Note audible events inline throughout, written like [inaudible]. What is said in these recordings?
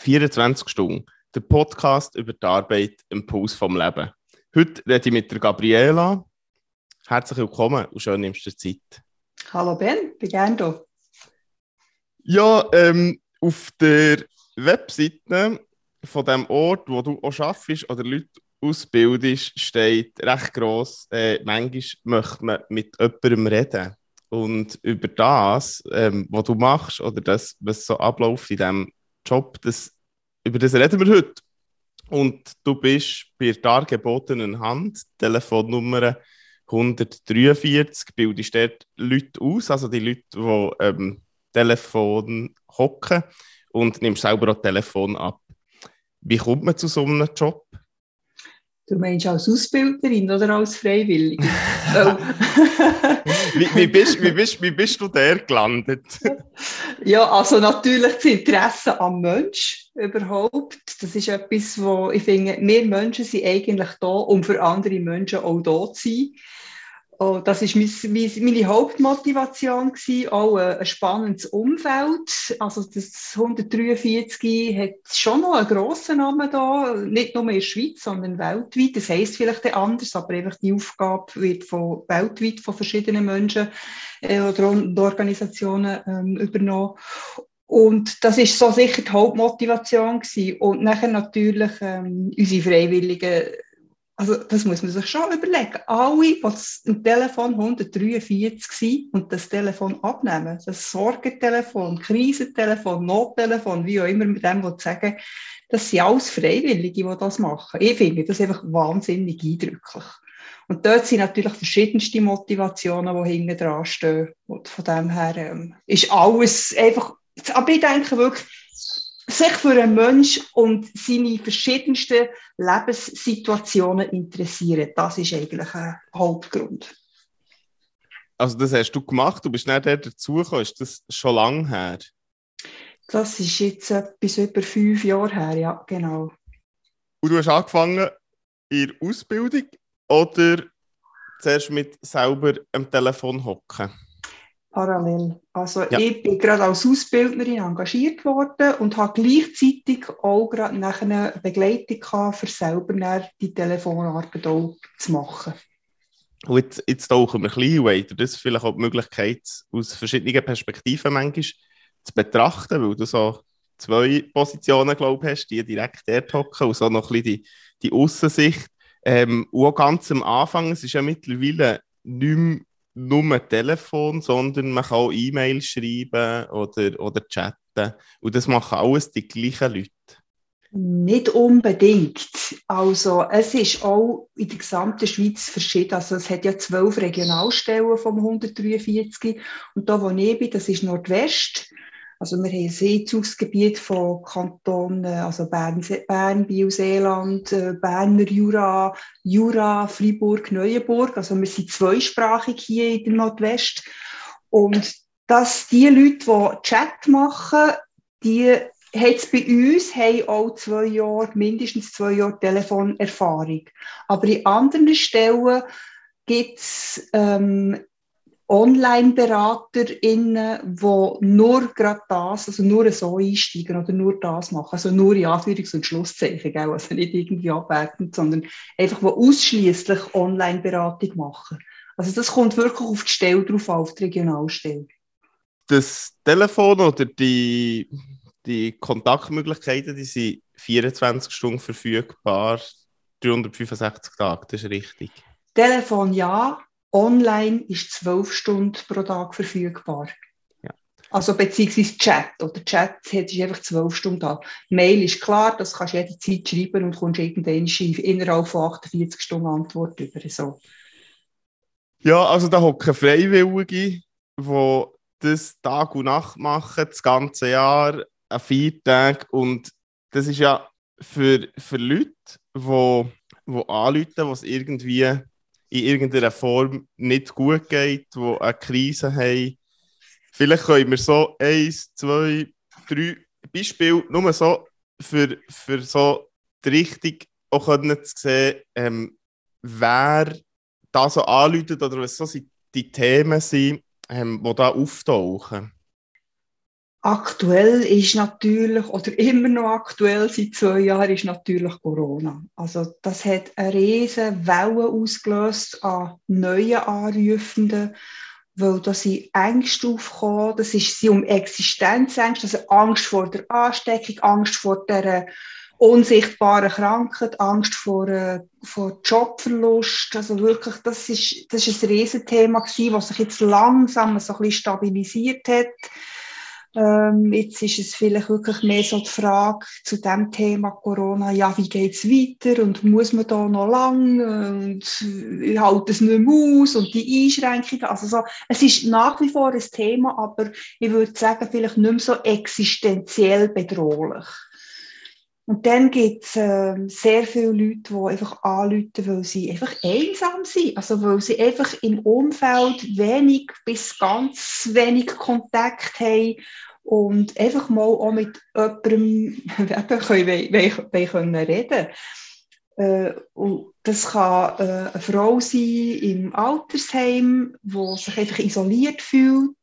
24 Stunden. Der Podcast über die Arbeit im Puls vom Leben. Heute rede ich mit der Gabriela. Herzlich willkommen und schön nimmst du dir Zeit. Hallo Ben, bin gerne da. Ja, ähm, auf der Webseite von dem Ort, wo du auch arbeitest oder Leute ausbildest, steht recht gross, äh, manchmal möchte man mit jemandem reden. Und über das, ähm, was du machst oder das, was so abläuft in diesem Job, das, über das reden wir heute. Und du bist bei der dargebotenen Hand, Telefonnummer 143, bildest dort Leute aus, also die Leute, die ähm, Telefon hocken und nimmst selber auch Telefon ab. Wie kommt man zu so einem Job? Du meinst als Ausbilderin oder als Freiwillige? [laughs] wie, wie, bist, wie, bist, wie bist du der gelandet? [laughs] ja, also natürlich das Interesse am Mensch überhaupt. Das ist etwas, wo ich finde, wir Menschen sind eigentlich da, um für andere Menschen auch da zu sein. Oh, das ist meine Hauptmotivation gewesen, auch ein spannendes Umfeld. Also das 143 hat schon noch einen grossen Namen da, nicht nur in der Schweiz, sondern weltweit. Das heisst vielleicht anders, aber einfach die Aufgabe wird von, weltweit von verschiedenen Menschen äh, oder Organisationen ähm, übernommen. Und das ist so sicher die Hauptmotivation gewesen. Und nachher natürlich ähm, unsere Freiwilligen also das muss man sich schon überlegen. Alle, die im Telefon 143 sind und das Telefon abnehmen, das Sorgentelefon, Krisentelefon, Nottelefon, wie auch immer mit dem sagen, das sind alles Freiwillige, die das machen. Ich finde das einfach wahnsinnig eindrücklich. Und dort sind natürlich verschiedenste Motivationen, die hinten dran stehen. Und von dem her ähm, ist alles einfach, aber ich denke wirklich, sich für einen Mensch und seine verschiedensten Lebenssituationen interessieren. Das ist eigentlich ein Hauptgrund. Also das hast du gemacht, du bist nicht der dazugekommen, ist das schon lange her? Das ist jetzt bis über fünf Jahre her, ja, genau. Und du hast angefangen in der Ausbildung oder zuerst mit selber am Telefon hocken? Parallel. Also ja. ich bin gerade als Ausbildnerin engagiert worden und habe gleichzeitig auch gerade nach einer Begleitung gehabt, für selber die Telefonarbeit auch zu machen. Und jetzt, jetzt tauchen wir ein bisschen weiter. Das ist vielleicht auch die Möglichkeit, aus verschiedenen Perspektiven manchmal zu betrachten, weil du so zwei Positionen, glaube ich, hast, die direkt dort hocken und so noch ein bisschen die, die Aussensicht. Ähm, und auch ganz am Anfang, es ist ja mittlerweile nicht mehr nur Telefon, sondern man kann auch E-Mail schreiben oder, oder chatten. Und das machen alles die gleichen Leute. Nicht unbedingt. Also es ist auch in der gesamten Schweiz verschieden. Also es hat ja zwölf Regionalstellen vom 143 und da wo ich bin, das ist Nordwest. Also wir haben ein Seezugsgebiet von Kantonen, also Bern, Bern Biel-Seeland, äh, Berner Jura, Jura, Freiburg, Neuenburg. Also wir sind zweisprachig hier in der Nordwest. Und dass die Leute, die Chat machen, die hat bei uns haben auch zwei Jahre, mindestens zwei Jahre Telefonerfahrung. Aber in anderen Stellen gibt es ähm, Online-BeraterInnen, die nur gerade das, also nur so einsteigen oder nur das machen, also nur in Anführungs- und Schlusszeichen, gell? also nicht irgendwie abwertend, sondern einfach, die ausschließlich Online-Beratung machen. Also das kommt wirklich auf die Stelle drauf auf die Regionalstelle. Das Telefon oder die, die Kontaktmöglichkeiten, die sind 24 Stunden verfügbar, 365 Tage, das ist richtig. Telefon ja, Online ist zwölf Stunden pro Tag verfügbar. Ja. Also beziehungsweise Chat. Oder Chat ist einfach zwölf Stunden da. Mail ist klar, das kannst du jederzeit schreiben und kommst irgendwann innerhalb von 48 Stunden Antwort über. So. Ja, also da hocken Freiwillige, die das Tag und Nacht machen, das ganze Jahr, an vier Tagen. Und das ist ja für, für Leute, die, die anrufen, die es irgendwie in irgendeiner Form nicht gut geht, die eine Krise haben. Vielleicht können wir so eins, zwei, drei Beispiele nur so für, für so die Richtung auch können zu sehen, ähm, wer da so anläutet oder was so die Themen sind, ähm, die da auftauchen. Aktuell ist natürlich, oder immer noch aktuell seit zwei Jahren, ist natürlich Corona. Also das hat eine riesige Welle ausgelöst an neuen Anrufenden, weil da sind Ängste aufgekommen, das ist sie um Existenzängste, also Angst vor der Ansteckung, Angst vor der unsichtbaren Krankheit, Angst vor, äh, vor Jobverlust. Also wirklich, das ist, das ist ein Riesenthema gewesen, was sich jetzt langsam so ein bisschen stabilisiert hat. Ähm, jetzt ist es vielleicht wirklich mehr so die Frage zu dem Thema Corona, ja, wie geht es weiter und muss man da noch lang und halt es nicht mehr aus und die Einschränkungen. Also so, es ist nach wie vor ein Thema, aber ich würde sagen, vielleicht nicht mehr so existenziell bedrohlich. Und dann gibt es äh, sehr viele Leute, die einfach anrufen, weil sie einfach einsam sind. Also weil sie einfach im Umfeld wenig bis ganz wenig Kontakt haben und einfach mal auch mit jemandem [laughs] können, können reden äh, und Das kann äh, eine Frau sein im Altersheim, die sich einfach isoliert fühlt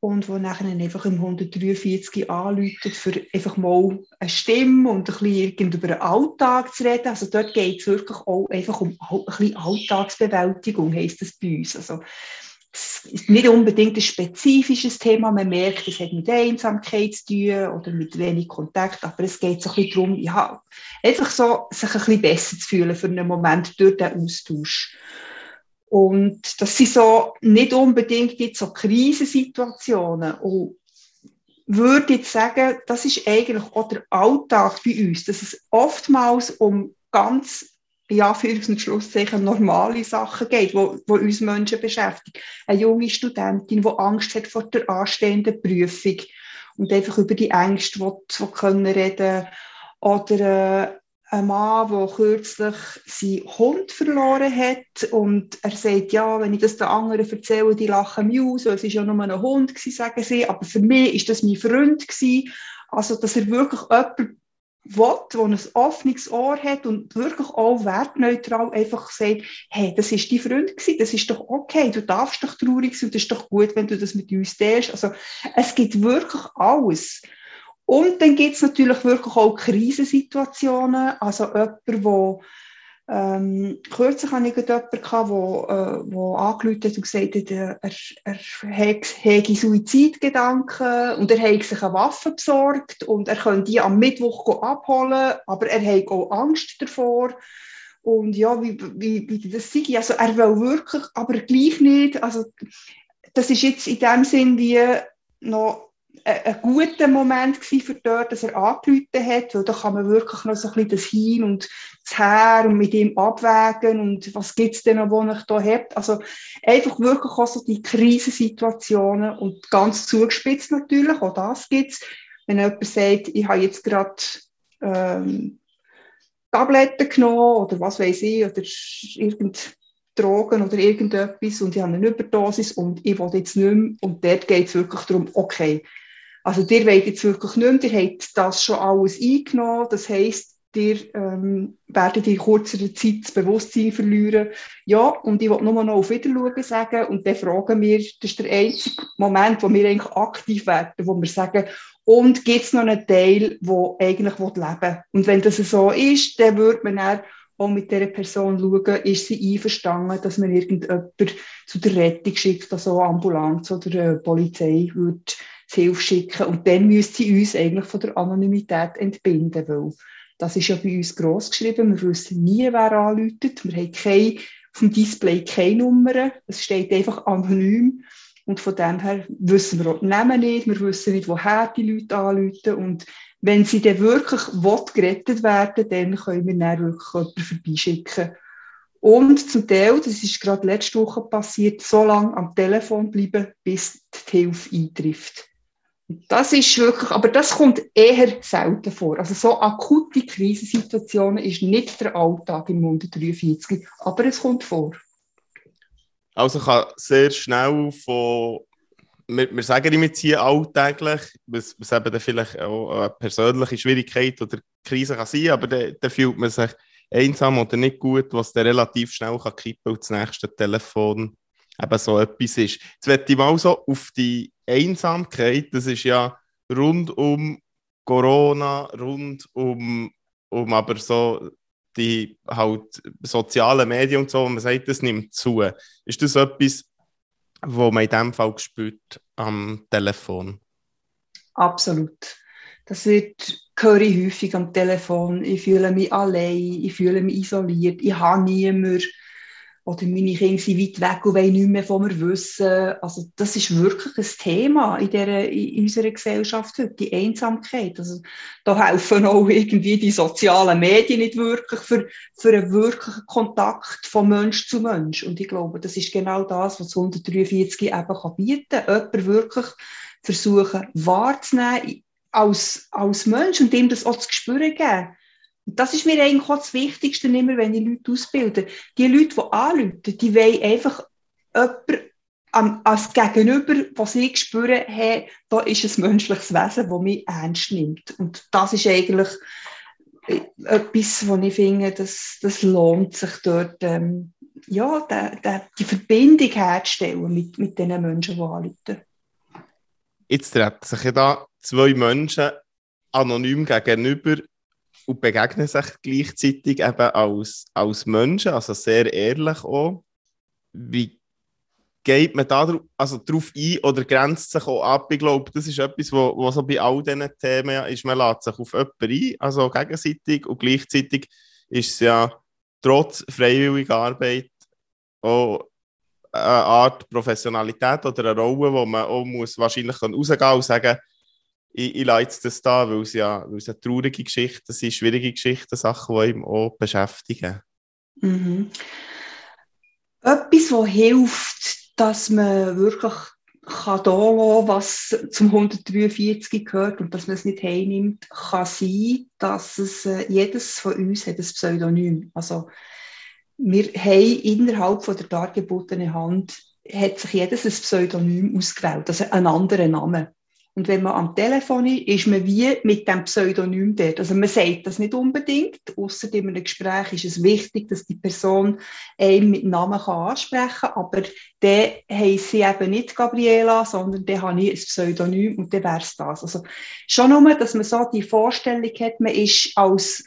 und wo nachher einfach im 143 anläutet, für einfach mal eine Stimme und ein bisschen über den Alltag zu reden. Also dort geht es wirklich auch einfach um ein bisschen Alltagsbewältigung, heisst das bei uns. Also es ist nicht unbedingt ein spezifisches Thema, man merkt, es hat mit Einsamkeit zu tun oder mit wenig Kontakt, aber es geht so ein bisschen darum, ja, einfach so, sich ein bisschen besser zu fühlen für einen Moment durch den Austausch. Und das sind so nicht unbedingt jetzt so Krisensituationen. Und würde jetzt sagen, das ist eigentlich auch der Alltag bei uns, dass es oftmals um ganz, ja, für uns Schlusszeichen, normale Sachen geht, wo, wo uns Menschen beschäftigen. Eine junge Studentin, die Angst hat vor der anstehenden Prüfung und einfach über die Ängste will, will können reden oder äh, ein Mann, der kürzlich seinen Hund verloren hat und er sagt, ja, wenn ich das den anderen erzähle, die lachen mich aus, es war ja nur ein Hund, sagen sie, aber für mich ist das mein Freund. Also, dass er wirklich jemanden will, der ein offenes Ohr hat und wirklich auch wertneutral einfach sagt, hey, das ist dein Freund das ist doch okay, du darfst doch traurig sein es ist doch gut, wenn du das mit uns teilst. Also, es gibt wirklich alles. Und dann gibt es natürlich wirklich auch Krisensituationen. Also jemand, wo ähm, kürzlich hatte ich jemanden, der äh, wo angerufen hat und gesagt hat, er, er hätte Suizidgedanken und er hätte sich eine Waffe besorgt und er könnte die am Mittwoch abholen, aber er hat auch Angst davor. Und ja, wie, wie, wie das sei. Also er will wirklich, aber gleich nicht. Also das ist jetzt in dem Sinn wie noch ein guter Moment für dort, dass er angerufen hat, weil da kann man wirklich noch so ein bisschen das Hin und das Her und mit ihm abwägen und was gibt es denn noch, was ich da habe. Also einfach wirklich auch so die Krisensituationen und ganz zugespitzt natürlich, auch das gibt es. Wenn jemand sagt, ich habe jetzt gerade ähm, Tabletten genommen oder was weiß ich, oder irgend Drogen oder irgendetwas und ich habe eine Überdosis und ich will jetzt nicht mehr. Und dort geht es wirklich darum, okay, also ihr wollt jetzt wirklich nicht mehr, ihr habt das schon alles eingenommen, das heisst, ihr ähm, werdet in kurzer Zeit das Bewusstsein verlieren. Ja, und ich will nur noch auf Wiederschauen sagen und dann fragen wir, das ist der einzige Moment, wo wir eigentlich aktiv werden, wo wir sagen, und gibt es noch einen Teil, der eigentlich leben will. Und wenn das so ist, dann würde man dann auch mit dieser Person schauen, ist sie einverstanden, dass man irgendjemand zu der Rettung schickt, also Ambulanz oder äh, Polizei würde Hilfe schicken. Und dann müsste sie uns eigentlich von der Anonymität entbinden, weil das ist ja bei uns gross geschrieben. Wir wissen nie, wer anläutet. Wir haben kein, auf dem Display keine Nummern. Es steht einfach anonym. Und von dem her wissen wir auch die Namen nicht. Wir wissen nicht, woher die Leute anrufen. Und wenn sie dann wirklich gerettet werden dann können wir dann wirklich jemanden vorbeischicken. Und zum Teil, das ist gerade letzte Woche passiert, so lange am Telefon bleiben, bis die Hilfe eintrifft. Das ist wirklich, aber das kommt eher selten vor. Also so akute Krisensituationen ist nicht der Alltag im 143, aber es kommt vor. Also kann sehr schnell von, wir, wir sagen immer hier alltäglich, was, was eben dann vielleicht auch eine persönliche Schwierigkeit oder Krise kann sein, aber dann, dann fühlt man sich einsam oder nicht gut, was dann relativ schnell kann kippen und das nächste Telefon eben so etwas ist. Jetzt werde ich mal so auf die Einsamkeit, das ist ja rund um Corona, rund um, um aber so die halt sozialen Medien und so, man sagt, das nimmt zu. Ist das etwas, was man in diesem Fall spürt am Telefon? Absolut. Das wird, höre ich häufig am Telefon. Ich fühle mich allein, ich fühle mich isoliert, ich habe niemanden oder meine Kinder sind weit weg und wollen nichts mehr von mir wissen. Also das ist wirklich ein Thema in, der, in unserer Gesellschaft heute, die Einsamkeit. Also da helfen auch irgendwie die sozialen Medien nicht wirklich für, für einen wirklichen Kontakt von Mensch zu Mensch. Und ich glaube, das ist genau das, was 143 eben kann bieten kann. Jemanden wirklich versuchen wahrzunehmen als, als Mensch und ihm das auch zu spüren geben das ist mir eigentlich auch das Wichtigste, immer, wenn ich Leute ausbilde. Die Leute, die anrufen, die wollen einfach jemanden als Gegenüber, was ich spüre, hey, da ist ein menschliches Wesen, das mich ernst nimmt. Und das ist eigentlich äh, etwas, wo ich finde, das, das lohnt sich dort, ähm, ja, de, de, die Verbindung herzustellen mit, mit den Menschen, die anrufen. Jetzt treten sich ja da zwei Menschen anonym gegenüber und begegnen sich gleichzeitig eben als, als Menschen, also sehr ehrlich auch. Wie geht man da also darauf ein oder grenzt sich auch ab? Ich glaube, das ist etwas, was wo so bei all diesen Themen ist, man lädt sich auf jemanden ein, also gegenseitig und gleichzeitig ist es ja trotz freiwilliger Arbeit auch eine Art Professionalität oder eine Rolle, wo man auch muss wahrscheinlich rausgehen und sagen ich, ich leite das da, weil es ja weil es eine traurige Geschichte sind, schwierige Geschichten, Sachen, die ihm auch beschäftigen. Mhm. Etwas, was hilft, dass man wirklich kann da lassen, was zum 143 gehört und dass man es nicht heimnimmt, kann sein, dass es äh, jedes von uns hat ein Pseudonym. Also wir haben innerhalb von der dargebotenen Hand hat sich jedes ein Pseudonym ausgewählt, also einen anderen Namen. Und wenn man am Telefon ist, ist man wie mit dem Pseudonym dort. Also man sagt das nicht unbedingt. Außer in einem Gespräch ist es wichtig, dass die Person einen mit Namen kann ansprechen kann. Aber der heisst sie eben nicht Gabriela, sondern der habe ich ein Pseudonym und der wäre es das. Also schon nur, dass man so die Vorstellung hat, man ist als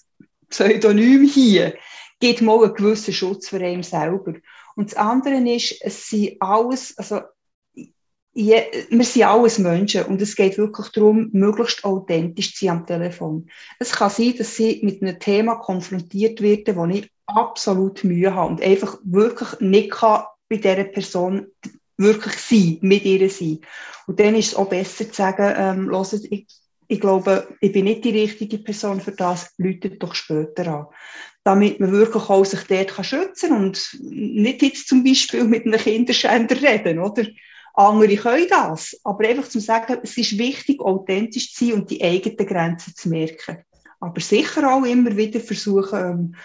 Pseudonym hier, gibt mal einen gewissen Schutz für einen selber. Und das andere ist, es sind alles, also ja, wir sind alles Menschen und es geht wirklich darum, möglichst authentisch zu sein am Telefon. Es kann sein, dass sie mit einem Thema konfrontiert werden, wo ich absolut Mühe habe und einfach wirklich nicht kann bei dieser Person wirklich sein, mit ihr sein. Und dann ist es auch besser zu sagen, ähm, hört, ich, ich glaube, ich bin nicht die richtige Person für das, läutet doch später an. Damit man wirklich auch sich dort kann schützen kann und nicht jetzt zum Beispiel mit einem Kinderschänder reden, oder? Andere können das. Aber einfach zu sagen, es ist wichtig, authentisch zu sein und die eigenen Grenzen zu merken. Aber sicher auch immer wieder versuchen, ähm,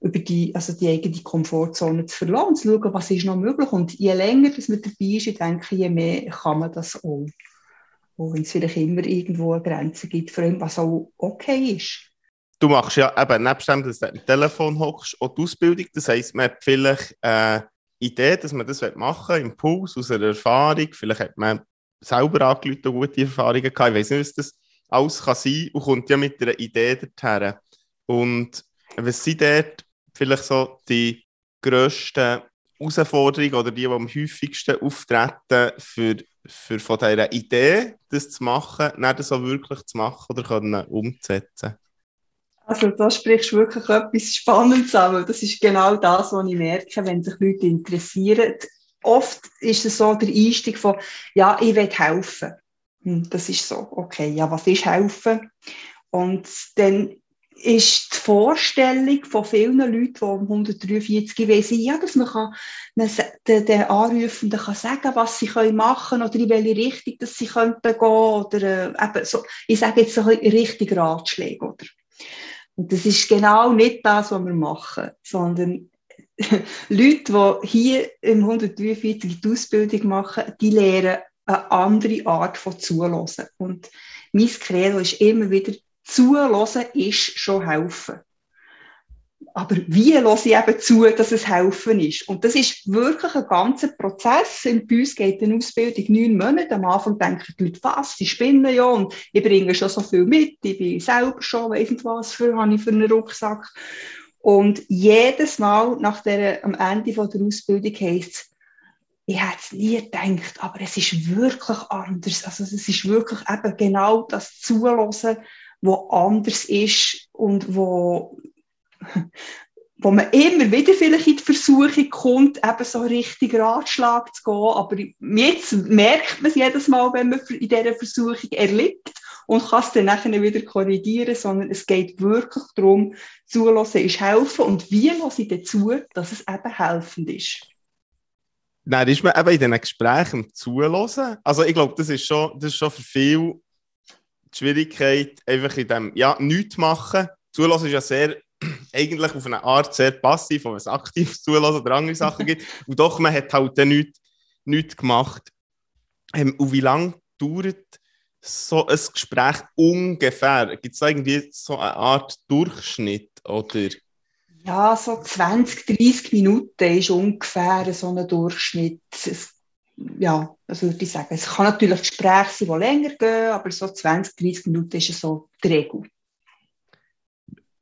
über die, also die eigene Komfortzone zu verlassen und zu schauen, was ist noch möglich. Und je länger dass man dabei ist, ich denke, je mehr kann man das auch. Auch wenn es vielleicht immer irgendwo eine Grenze gibt, für allem, was auch okay ist. Du machst ja eben, nebst dem, dass du am Telefon hockst, auch die Ausbildung. Das heisst, man hat vielleicht äh, Idee, dass man das machen will, Impuls aus einer Erfahrung. Vielleicht hat man selber angerufen gute Erfahrungen gehabt. Ich weiß nicht, was das alles kann sein und kommt ja mit einer Idee dorthin. Und was sind dort vielleicht so die grössten Herausforderungen oder die, die am häufigsten auftreten, für, für von dieser Idee, das zu machen, nicht so wirklich zu machen oder können umzusetzen? Also da sprichst du wirklich etwas Spannendes an, das ist genau das, was ich merke, wenn sich Leute interessieren. Oft ist es so der Einstieg von, ja, ich will helfen. Hm, das ist so, okay, ja, was ist helfen? Und dann ist die Vorstellung von vielen Leuten, die um 143 wissen, ja, dass man kann den, den Anrufenden kann sagen was sie machen können oder in welche Richtung dass sie gehen könnten oder äh, eben so, ich sage jetzt so richtig Ratschläge. Oder? Und das ist genau nicht das, was wir machen, sondern [laughs] Leute, die hier im 143 die Ausbildung machen, die lernen eine andere Art von Zulassen. Und mein Credo ist immer wieder, Zulassen ist schon helfen. Aber wie lasse ich eben zu, dass es helfen ist? Und das ist wirklich ein ganzer Prozess. In bei uns geht eine Ausbildung neun Monate. Am Anfang denken die Leute, was, sie spinnen ja und ich bringe schon so viel mit. Ich bin selber schon, weiss nicht was für, habe ich für einen Rucksack. Und jedes Mal nach der, am Ende von der Ausbildung heisst es, ich hätte es nie gedacht, aber es ist wirklich anders. Also es ist wirklich eben genau das Zulassen, wo anders ist und wo wo man immer wieder vielleicht in die Versuchung kommt, eben so richtig Ratschlag zu gehen. Aber jetzt merkt man es jedes Mal, wenn man in dieser Versuchung erliegt und kann es dann nachher wieder korrigieren, sondern es geht wirklich darum, zulassen ist helfen und wie lasse ich dazu, dass es eben helfend ist. Nein, ist man eben in diesen Gesprächen zulassen. Also ich glaube, das ist schon, das ist schon für viele die Schwierigkeit, einfach in dem, ja, nichts machen. Zulassen ist ja sehr [clears throat] eigentlich auf eine Art sehr passiv, wo es aktiv [laughs] zulassen oder andere Sachen gibt. Und doch, man hat halt dann nichts, nichts gemacht. Ähm, und wie lange dauert so ein Gespräch ungefähr? Gibt es irgendwie so eine Art Durchschnitt? Oder? Ja, so 20, 30 Minuten ist ungefähr so ein Durchschnitt. Ja, das würde ich sagen. Es kann natürlich Gespräche sein, die länger gehen, aber so 20, 30 Minuten ist so die Regel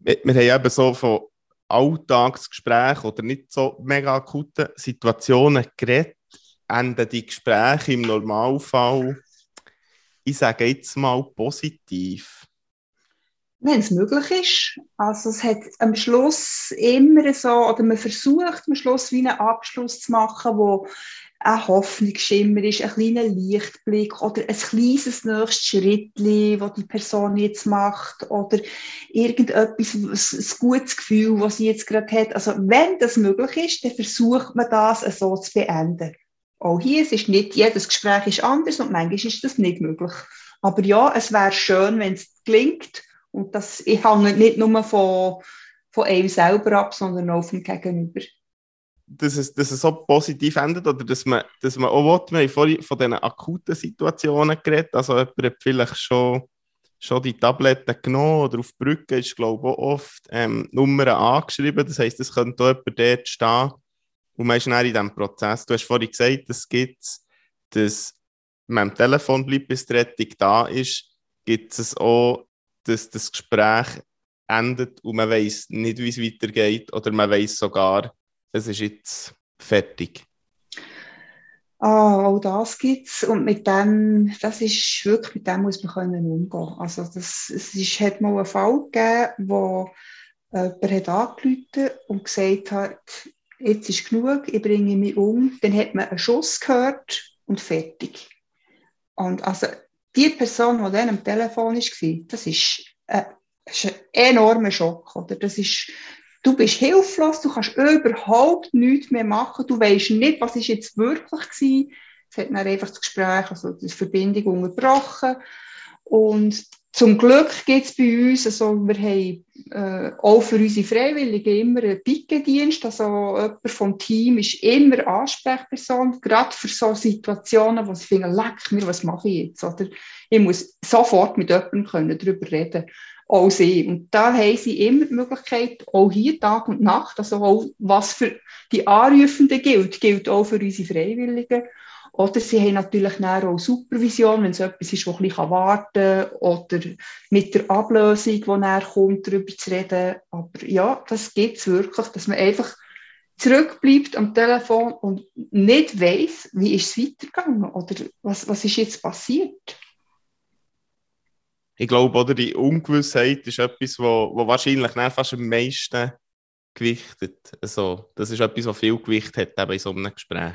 wir, wir haben eben so von Alltagsgesprächen oder nicht so mega akuten Situationen geredet, enden die Gespräche im Normalfall, ich sage jetzt mal positiv. Wenn es möglich ist. Also es hat am Schluss immer so, oder man versucht am Schluss wie einen Abschluss zu machen, wo ein Hoffnungsschimmer ist, ein kleiner Lichtblick oder ein kleines nächstes Schrittchen, das die Person jetzt macht oder irgendetwas, ein gutes Gefühl, was sie jetzt gerade hat. Also wenn das möglich ist, dann versucht man das so zu beenden. Auch hier, es ist nicht, jedes Gespräch ist anders und manchmal ist das nicht möglich. Aber ja, es wäre schön, wenn es gelingt und das ich hänge nicht nur von, von einem selber ab, sondern auch vom Gegenüber dass es, dass es so positiv endet oder dass man, dass man auch will, wir haben von diesen akuten Situationen geredet, also jemand hat vielleicht schon, schon die Tabletten genommen oder auf die Brücke ist, glaube ich, auch oft ähm, Nummern angeschrieben, das heisst, es könnte auch jemand dort stehen. Und man ist dann in diesem Prozess. Du hast vorhin gesagt, es gibt dass man am Telefon bleibt, bis die Rettung da ist, gibt es auch, dass das Gespräch endet und man weiß nicht, wie es weitergeht oder man weiß sogar, es ist jetzt fertig? Ah, auch das gibt es. Und mit dem, das ist wirklich, mit dem muss man können umgehen. Also das, es ist, hat mal einen Fall gegeben, wo jemand hat angerufen und gesagt hat, jetzt ist genug, ich bringe mich um. Dann hat man einen Schuss gehört und fertig. Und also die Person, die dann am Telefon war, das ist, das ist ein enormer Schock. Oder? Das ist Du bist hilflos, du kannst überhaupt nichts mehr machen, du weißt nicht, was ist jetzt wirklich war. Es hat dann einfach das Gespräch, also die Verbindung unterbrochen. Und zum Glück gibt es bei uns, also wir haben äh, auch für unsere Freiwilligen immer einen Pickendienst, also jemand vom Team ist immer Ansprechperson, gerade für so Situationen, wo sie finden, leck mir, was mache ich jetzt? Oder ich muss sofort mit jemandem darüber reden auch sie. Und da haben sie immer die Möglichkeit, auch hier Tag und Nacht, also auch was für die Anrufenden gilt, gilt auch für unsere Freiwilligen. Oder sie haben natürlich auch Supervision, wenn es etwas ist, das ein bisschen warten kann. Oder mit der Ablösung, die näher kommt, darüber zu reden. Aber ja, das gibt es wirklich, dass man einfach zurückbleibt am Telefon und nicht weiß, wie ist es weitergegangen oder was, was ist jetzt passiert ich glaube, oder die Ungewissheit ist etwas, wo, wo wahrscheinlich fast am meisten gewichtet. Also, das ist etwas, was viel Gewicht hat eben in so einem Gespräch.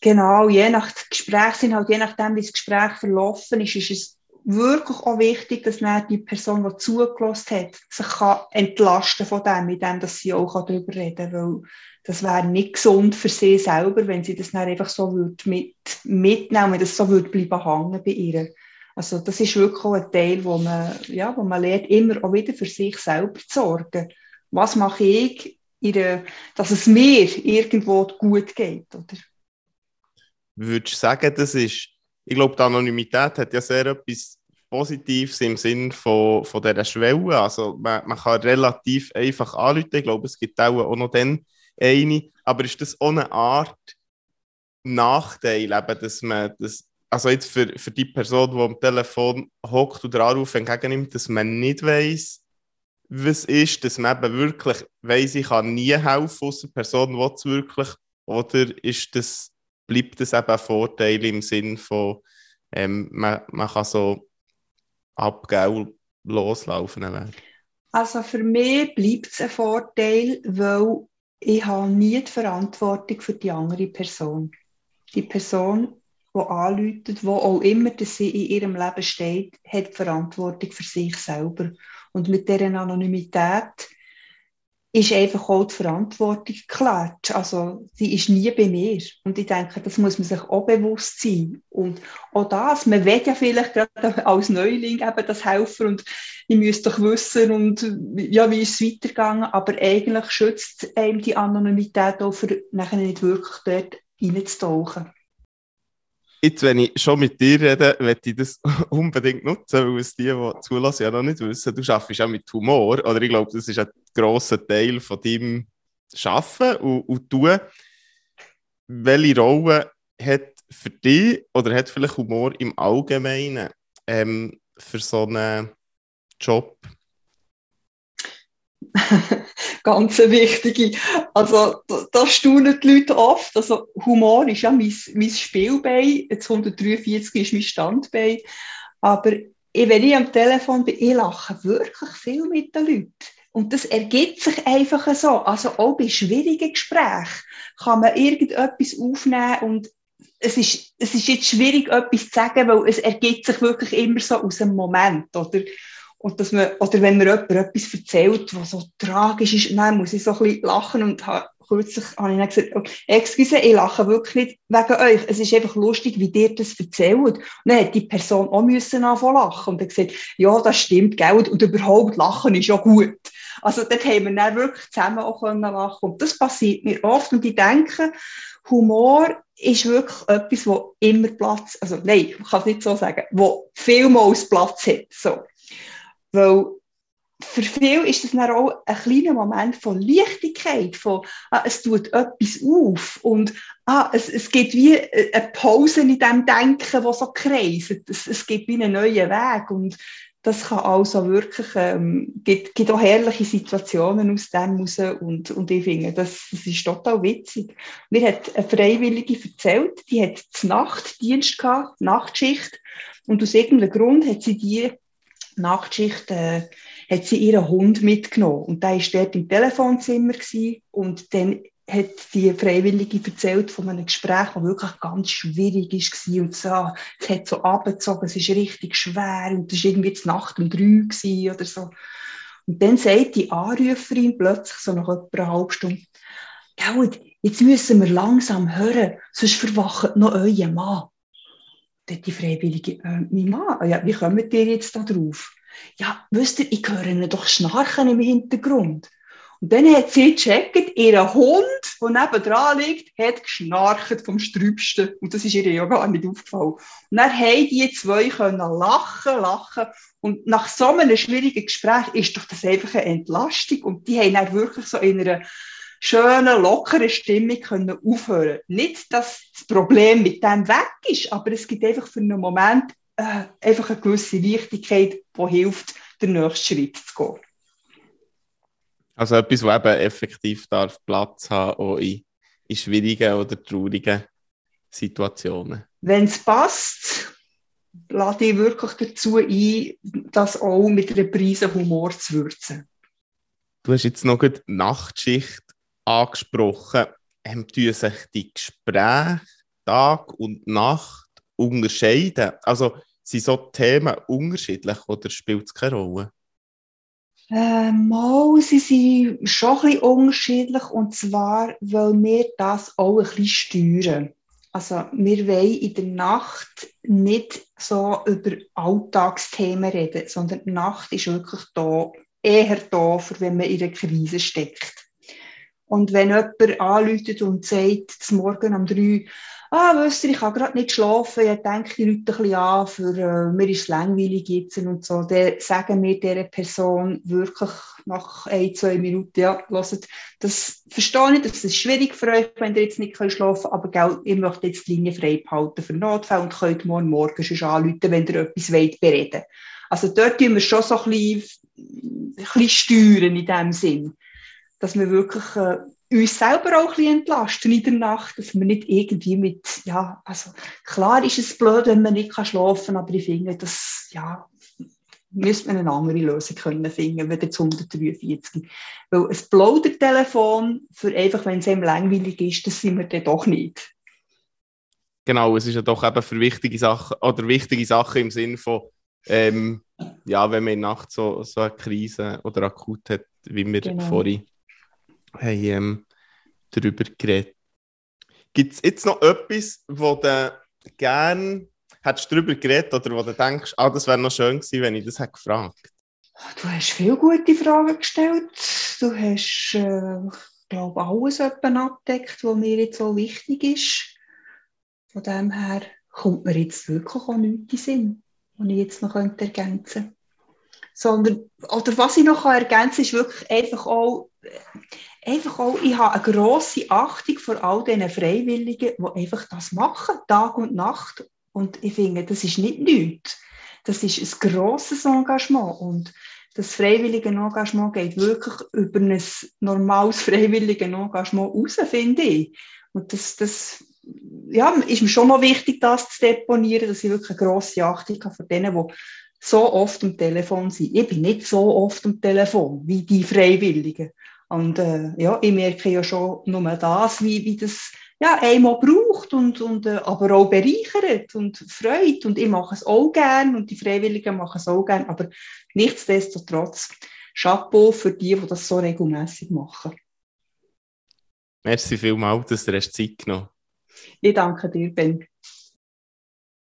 Genau, je nach Gespräch sind halt, je nachdem, wie das Gespräch verlaufen ist, ist es wirklich auch wichtig, dass die Person, die zugelassen hat, sich kann entlasten von dem, indem dass sie auch darüber reden kann. Weil das wäre nicht gesund für sie selber, wenn sie das dann einfach so mit, mitnehmen, wenn das so würde bleiben hängen bei ihr. Also das ist wirklich auch ein Teil, wo man, ja, wo man lernt, immer auch wieder für sich selber zu sorgen. Was mache ich, der, dass es mir irgendwo gut geht? Oder? Würdest du sagen, das ist, ich glaube, die Anonymität hat ja sehr etwas Positives im Sinn von, von dieser Schwelle. Also man, man kann relativ einfach anrufen. Ich glaube, es gibt auch, noch dann eine. Aber ist das eine Art Nachteil, eben, dass man das, also jetzt für, für die Person, die am Telefon hockt oder anruft, entgegennimmt, dass man nicht weiß, was ist, dass man eben wirklich weiss, ich kann nie helfen, außer Person will es wirklich, oder ist das, bleibt das eben ein Vorteil im Sinn von, ähm, man, man kann so abgeben loslaufen. Also für mich bleibt es ein Vorteil, weil ich habe nie die Verantwortung für die andere Person. Die Person, die anläutet, wo auch immer dass sie in ihrem Leben steht, hat Verantwortung für sich selber. Und mit dieser Anonymität ist einfach auch die Verantwortung geklärt. Also sie ist nie bei mir. Und ich denke, das muss man sich auch bewusst sein. Und auch das, man will ja vielleicht gerade als Neuling eben das helfen und ich müsste doch wissen und ja, wie ist es weitergegangen. Aber eigentlich schützt einem die Anonymität auch für nachher nicht wirklich dort reinzutauchen. Jetzt, wenn ich schon mit dir rede, möchte ich das [laughs] unbedingt nutzen, weil es die, die zulassen, ja noch nicht wissen. Du arbeitest auch mit Humor, oder ich glaube, das ist ein grosser Teil von deinem Arbeiten und, und Tun. Welche Rolle hat für dich oder hat vielleicht Humor im Allgemeinen ähm, für so einen Job? [laughs] ganz wichtige. Also, da, da staunen die Leute oft. Also, Humor ist ja mein, mein Spielbein. Jetzt 143 ist mein Standbein. Aber ich, wenn ich am Telefon bin, ich lache wirklich viel mit den Leuten. Und das ergibt sich einfach so. Also auch bei schwierigen Gesprächen kann man irgendetwas aufnehmen und es ist, es ist jetzt schwierig, etwas zu sagen, weil es ergibt sich wirklich immer so aus dem Moment, oder? Und dass man, oder wenn mir jemand etwas erzählt, was so tragisch ist, dann muss ich so ein bisschen lachen und habe, kürzlich habe ich dann gesagt, oh, excuse, ich lache wirklich nicht wegen euch. Es ist einfach lustig, wie ihr das erzählt. Und dann hat die Person auch müssen anfangen lachen und hat gesagt, ja, das stimmt, gell, und überhaupt lachen ist ja gut. Also dort haben wir dann wirklich zusammen auch können lachen und das passiert mir oft und ich denke, Humor ist wirklich etwas, wo immer Platz, also nein, ich kann es nicht so sagen, wo vielmals Platz hat, so. Weil für viele ist das dann auch ein kleiner Moment von Leichtigkeit, von ah, es tut etwas auf und ah, es, es gibt wie eine Pause in dem Denken, das so kreiselt. Es, es gibt wie einen neuen Weg und das kann also wirklich, ähm, gibt, gibt auch herrliche Situationen aus dem raus und, und ich finde, das, das ist total witzig. Mir hat eine Freiwillige erzählt, die hat Nachtdienst gehabt, Nachtschicht und aus irgendeinem Grund hat sie die Nachtschicht äh, hat sie ihren Hund mitgenommen und der war dort im Telefonzimmer gewesen, und dann hat die Freiwillige erzählt von einem Gespräch, das wirklich ganz schwierig war und so, es hat so abgezogen, es ist richtig schwer und es war irgendwie die Nacht um drei oder so. Und dann sagt die Anruferin plötzlich so nach etwa einer halben Stunde, jetzt müssen wir langsam hören, sonst verwacht noch euer Mann. Dann die Freiwillige, äh, mein Mann, ja, wie kommt ihr jetzt da drauf? Ja, wisst ihr, ich höre ihn doch schnarchen im Hintergrund. Und dann hat sie gecheckt, ihr Hund, der nebendran liegt, hat geschnarcht vom Strübsten. Und das ist ihr ja gar nicht aufgefallen. Und dann haben die zwei können lachen, lachen. Und nach so einem schwierigen Gespräch ist doch das einfach eine Entlastung. Und die haben dann wirklich so in einer schönen, lockeren Stimmung können aufhören Nicht, dass das Problem mit dem weg ist, aber es gibt einfach für einen Moment äh, einfach eine gewisse Wichtigkeit, die hilft, den nächsten Schritt zu gehen. Also etwas, das eben effektiv darf Platz haben, auch in, in schwierigen oder traurigen Situationen. Wenn es passt, lade ich wirklich dazu ein, das auch mit einer Prise Humor zu würzen. Du hast jetzt noch die Nachtschicht angesprochen. Ähm, tun sich die Gespräche Tag und Nacht unterscheiden? Also sind so Themen unterschiedlich oder spielt es keine Rolle? Äh, mal, sie sind schon ein bisschen unterschiedlich und zwar, weil wir das auch ein bisschen steuern. Also wir wollen in der Nacht nicht so über Alltagsthemen reden, sondern die Nacht ist wirklich da, eher da, für wenn man in einer Krise steckt. Und wenn jemand anläutet und sagt, zum Morgen um drei, ah, wisst ihr, ich kann gerade nicht schlafen, ich denke die Leute ein bisschen an, für, äh, mir ist es langweilig jetzt und so, dann sagen wir dieser Person wirklich nach ein, zwei Minuten, ja, hört, das verstehe ich, das ist schwierig für euch, wenn ihr jetzt nicht schlafen könnt, aber gell, ihr möchtet jetzt die Linie frei behalten für Notfälle und könnt morgen morgen schon anrufen, wenn ihr etwas wollt bereden. Also dort tun wir schon so ein bisschen, ein bisschen steuern in dem Sinn, dass wir wirklich äh, uns selber auch ein bisschen entlasten in der Nacht, dass wir nicht irgendwie mit, ja, also klar ist es blöd, wenn man nicht schlafen kann, aber ich finde, dass, ja, müsste man eine andere Lösung können finden, wenn jetzt 143. Weil ein Plaudertelefon, für einfach, wenn es einem langweilig ist, das sind wir dann doch nicht. Genau, es ist ja doch eben für wichtige Sachen, oder wichtige Sachen im Sinn von, ähm, ja, wenn man in der Nacht so, so eine Krise oder akut hat, wie wir genau. vorhin haben ähm, darüber geredet. Gibt es jetzt noch etwas, wo du gerne hättest darüber geredet oder wo du denkst, ah, das wäre noch schön gewesen, wenn ich das hätte gefragt? Du hast viele gute Fragen gestellt. Du hast, äh, glaube alles abgedeckt, was mir jetzt so wichtig ist. Von dem her kommt mir jetzt wirklich auch nichts in Sinn, was ich jetzt noch ergänzen könnte. Sondern, oder was ich noch ergänzen kann, ist wirklich einfach auch, einfach auch, ich habe eine grosse Achtung vor all diesen Freiwilligen, die einfach das machen, Tag und Nacht. Und ich finde, das ist nicht nichts. Das ist ein grosses Engagement. Und das freiwillige Engagement geht wirklich über ein normales freiwilliges Engagement raus, finde ich. Und das, das ja, ist mir schon noch wichtig, das zu deponieren, dass ich wirklich eine grosse Achtung habe vor denen, die so oft am Telefon sind. Ich bin nicht so oft am Telefon wie die Freiwilligen. Und äh, ja, ich merke ja schon nur das, wie, wie das ja, einmal braucht und, und äh, aber auch bereichert und freut. Und ich mache es auch gern und die Freiwilligen machen es auch gern. Aber nichtsdestotrotz, Chapeau für die, die das so regelmäßig machen. Merci vielmals, dass du Zeit genommen Ich danke dir, Ben.